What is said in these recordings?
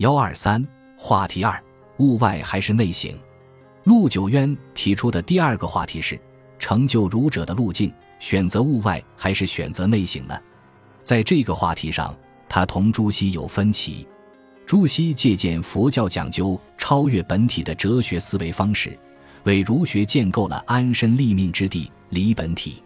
幺二三话题二：物外还是内省？陆九渊提出的第二个话题是：成就儒者的路径，选择物外还是选择内省呢？在这个话题上，他同朱熹有分歧。朱熹借鉴佛教讲究超越本体的哲学思维方式，为儒学建构了安身立命之地——理本体。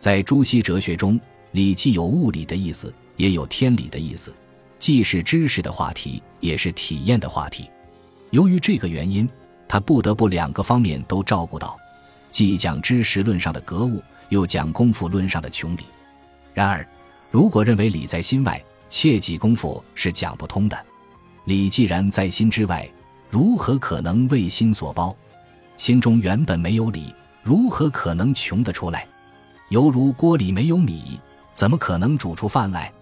在朱熹哲学中，理既有物理的意思，也有天理的意思，既是知识的话题，也是体验的话题。由于这个原因，他不得不两个方面都照顾到，既讲知识论上的格物，又讲功夫论上的穷理。然而，如果认为理在心外，切记功夫是讲不通的。理既然在心之外，如何可能为心所包？心中原本没有理，如何可能穷得出来？犹如锅里没有米，怎么可能煮出饭来？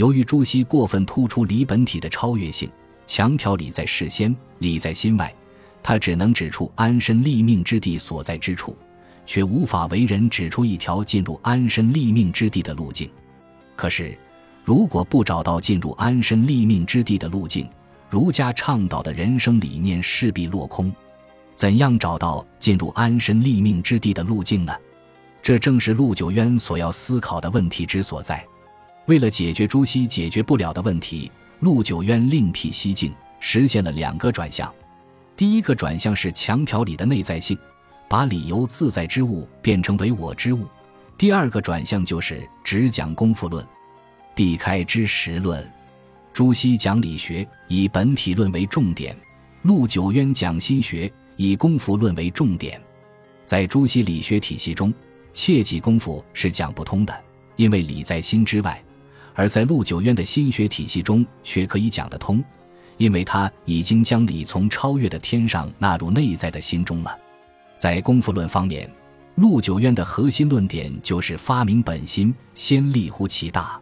由于朱熹过分突出理本体的超越性，强调理在事先，理在心外，他只能指出安身立命之地所在之处，却无法为人指出一条进入安身立命之地的路径。可是，如果不找到进入安身立命之地的路径，儒家倡导的人生理念势必落空，怎样找到进入安身立命之地的路径呢？这正是陆九渊所要思考的问题之所在。为了解决朱熹解决不了的问题，陆九渊另辟蹊径，实现了两个转向。第一个转向是强调理的内在性，把理由自在之物变成为我之物；第二个转向就是只讲功夫论，避开知识论。朱熹讲理学以本体论为重点，陆九渊讲心学以功夫论为重点。在朱熹理学体系中，切记功夫是讲不通的，因为理在心之外；而在陆九渊的心学体系中却可以讲得通，因为他已经将理从超越的天上纳入内在的心中了。在功夫论方面，陆九渊的核心论点就是发明本心，先立乎其大。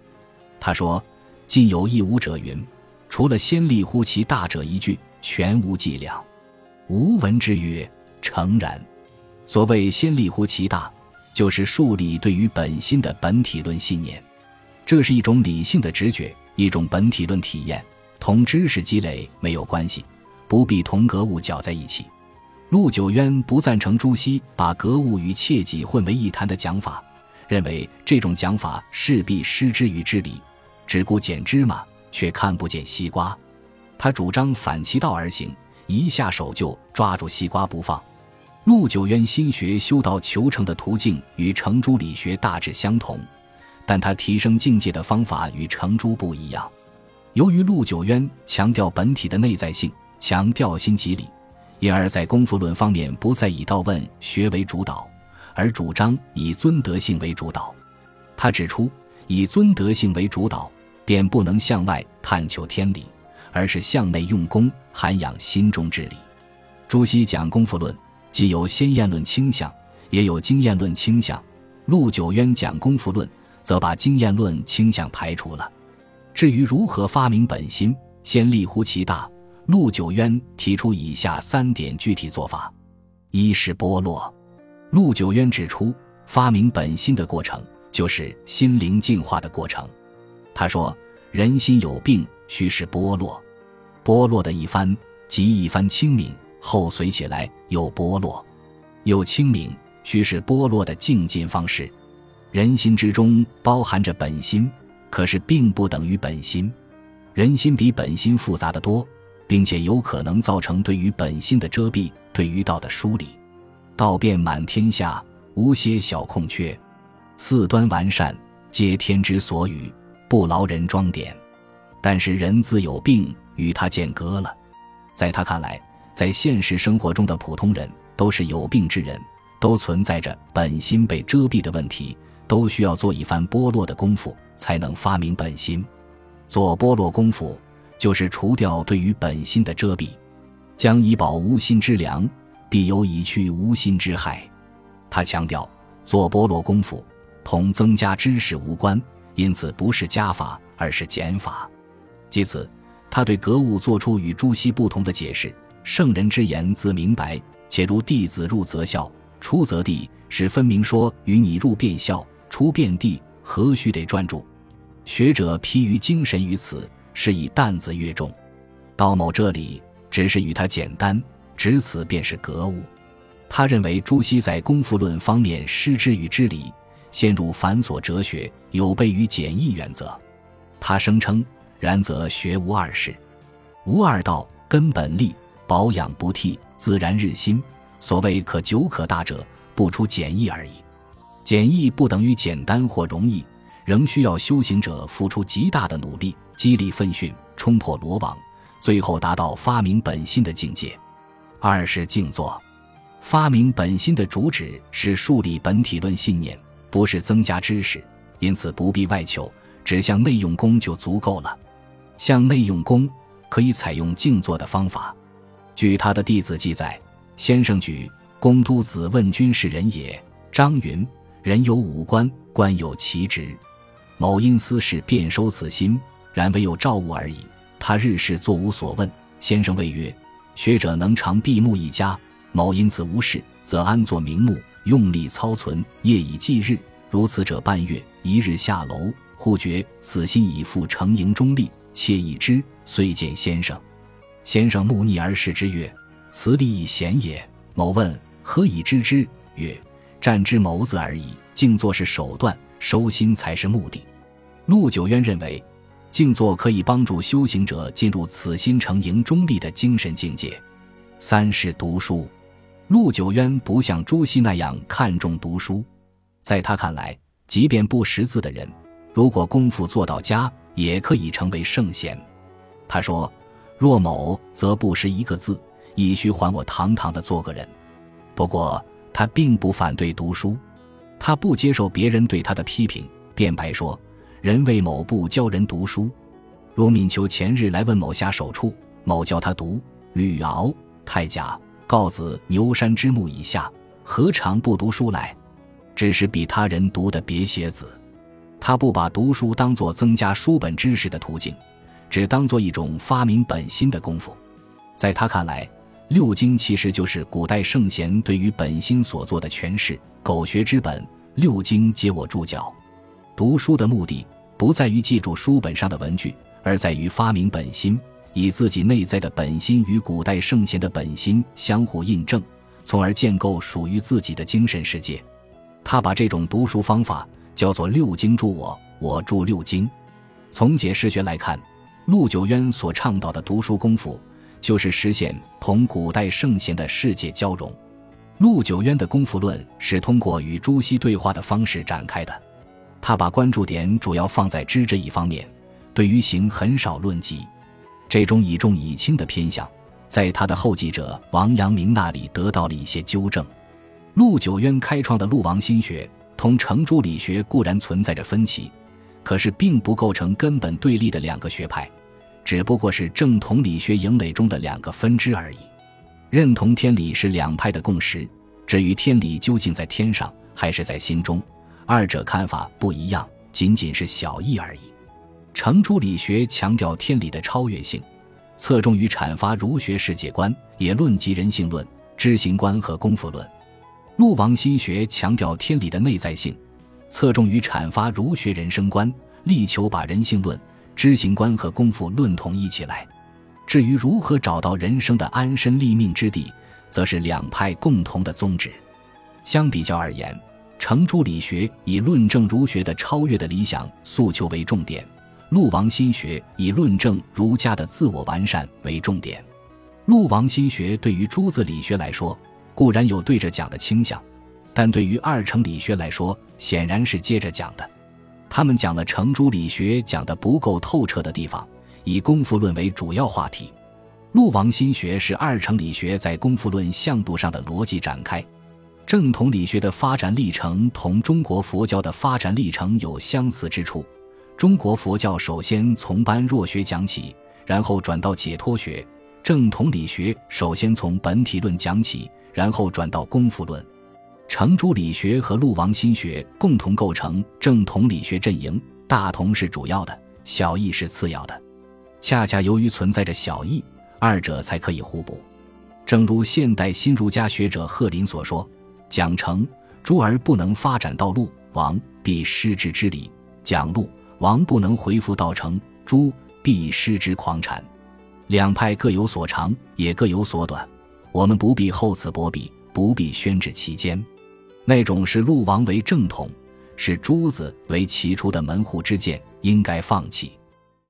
他说。近有一武者云：“除了先立乎其大者一句，全无伎俩。”吾闻之曰：“诚然。”所谓“先立乎其大”，就是树立对于本心的本体论信念。这是一种理性的直觉，一种本体论体验，同知识积累没有关系，不必同格物搅在一起。陆九渊不赞成朱熹把格物与切己混为一谈的讲法，认为这种讲法势必失之于知理。只顾捡芝麻，却看不见西瓜。他主张反其道而行，一下手就抓住西瓜不放。陆九渊心学修道求成的途径与程朱理学大致相同，但他提升境界的方法与程朱不一样。由于陆九渊强调本体的内在性，强调心即理，因而，在功夫论方面不再以道问学为主导，而主张以尊德性为主导。他指出，以尊德性为主导。便不能向外探求天理，而是向内用功，涵养心中之理。朱熹讲功夫论，既有先验论倾向，也有经验论倾向；陆九渊讲功夫论，则把经验论倾向排除了。至于如何发明本心，先立乎其大，陆九渊提出以下三点具体做法：一是剥落。陆九渊指出，发明本心的过程，就是心灵净化的过程。他说：“人心有病，须是剥落。剥落的一番，即一番清明；后随起来又剥落，又清明，须是剥落的境界方式。人心之中包含着本心，可是并不等于本心。人心比本心复杂的多，并且有可能造成对于本心的遮蔽，对于道的疏离。道遍满天下，无些小空缺。四端完善，皆天之所与。”不劳人装点，但是人自有病，与他间隔了。在他看来，在现实生活中的普通人都是有病之人，都存在着本心被遮蔽的问题，都需要做一番剥落的功夫，才能发明本心。做剥落功夫，就是除掉对于本心的遮蔽，将以保无心之良，必有以去无心之害。他强调，做剥落功夫，同增加知识无关。因此，不是加法，而是减法。即此，他对格物做出与朱熹不同的解释：圣人之言自明白，且如弟子入则孝，出则弟，是分明说与你入便孝，出遍地，何须得专注？学者疲于精神于此，是以担子越重。道某这里只是与他简单，只此便是格物。他认为朱熹在功夫论方面失之与知理，陷入繁琐哲学，有悖于简易原则。他声称：“然则学无二事，无二道，根本立，保养不替，自然日新。所谓可久可大者，不出简易而已。简易不等于简单或容易，仍需要修行者付出极大的努力，激励奋训，冲破罗网，最后达到发明本心的境界。二是静坐。”发明本心的主旨是树立本体论信念，不是增加知识，因此不必外求，只向内用功就足够了。向内用功可以采用静坐的方法。据他的弟子记载，先生举公都子问君是人也，张云：人有五官，官有其职。某因私事便收此心，然唯有照物而已。他日事坐无所问。先生谓曰：学者能常闭目一家。某因此无事，则安坐明目，用力操存，夜以继日，如此者半月。一日下楼，忽觉此心已复成营中立，窃一之，遂见先生。先生目逆而视之曰：“此理以贤也。”某问：“何以知之？”曰：“战之谋字而已。静坐是手段，收心才是目的。”陆九渊认为，静坐可以帮助修行者进入此心成营中立的精神境界。三是读书。陆九渊不像朱熹那样看重读书，在他看来，即便不识字的人，如果功夫做到家，也可以成为圣贤。他说：“若某则不识一个字，亦须还我堂堂的做个人。”不过，他并不反对读书，他不接受别人对他的批评，辩白说：“人为某不教人读书，如敏求前日来问某下手处，某教他读《吕敖》《太甲》。”告子牛山之木以下，何尝不读书来？只是比他人读的别写子。他不把读书当作增加书本知识的途径，只当做一种发明本心的功夫。在他看来，六经其实就是古代圣贤对于本心所做的诠释。苟学之本，六经皆我注脚。读书的目的不在于记住书本上的文句，而在于发明本心。以自己内在的本心与古代圣贤的本心相互印证，从而建构属于自己的精神世界。他把这种读书方法叫做“六经助我，我助六经”。从解释学来看，陆九渊所倡导的读书功夫，就是实现同古代圣贤的世界交融。陆九渊的功夫论是通过与朱熹对话的方式展开的，他把关注点主要放在知这一方面，对于行很少论及。这种以重以轻的偏向，在他的后继者王阳明那里得到了一些纠正。陆九渊开创的陆王心学同程朱理学固然存在着分歧，可是并不构成根本对立的两个学派，只不过是正统理学营垒中的两个分支而已。认同天理是两派的共识，至于天理究竟在天上还是在心中，二者看法不一样，仅仅是小异而已。程朱理学强调天理的超越性，侧重于阐发儒学世界观，也论及人性论、知行观和功夫论；陆王心学强调天理的内在性，侧重于阐发儒学人生观，力求把人性论、知行观和功夫论统一起来。至于如何找到人生的安身立命之地，则是两派共同的宗旨。相比较而言，程朱理学以论证儒学的超越的理想诉求为重点。陆王心学以论证儒家的自我完善为重点。陆王心学对于朱子理学来说固然有对着讲的倾向，但对于二程理学来说显然是接着讲的。他们讲了程朱理学讲的不够透彻的地方，以功夫论为主要话题。陆王心学是二程理学在功夫论向度上的逻辑展开。正统理学的发展历程同中国佛教的发展历程有相似之处。中国佛教首先从般若学讲起，然后转到解脱学；正统理学首先从本体论讲起，然后转到功夫论。程朱理学和陆王心学共同构成正统理学阵营，大同是主要的，小异是次要的。恰恰由于存在着小异，二者才可以互补。正如现代新儒家学者贺林所说：“讲程朱而不能发展到陆王，必失之之理；讲陆。”王不能回复道成，朱必失之狂禅。两派各有所长，也各有所短。我们不必厚此薄彼，不必宣之其间。那种视陆王为正统，视诸子为其出的门户之见，应该放弃。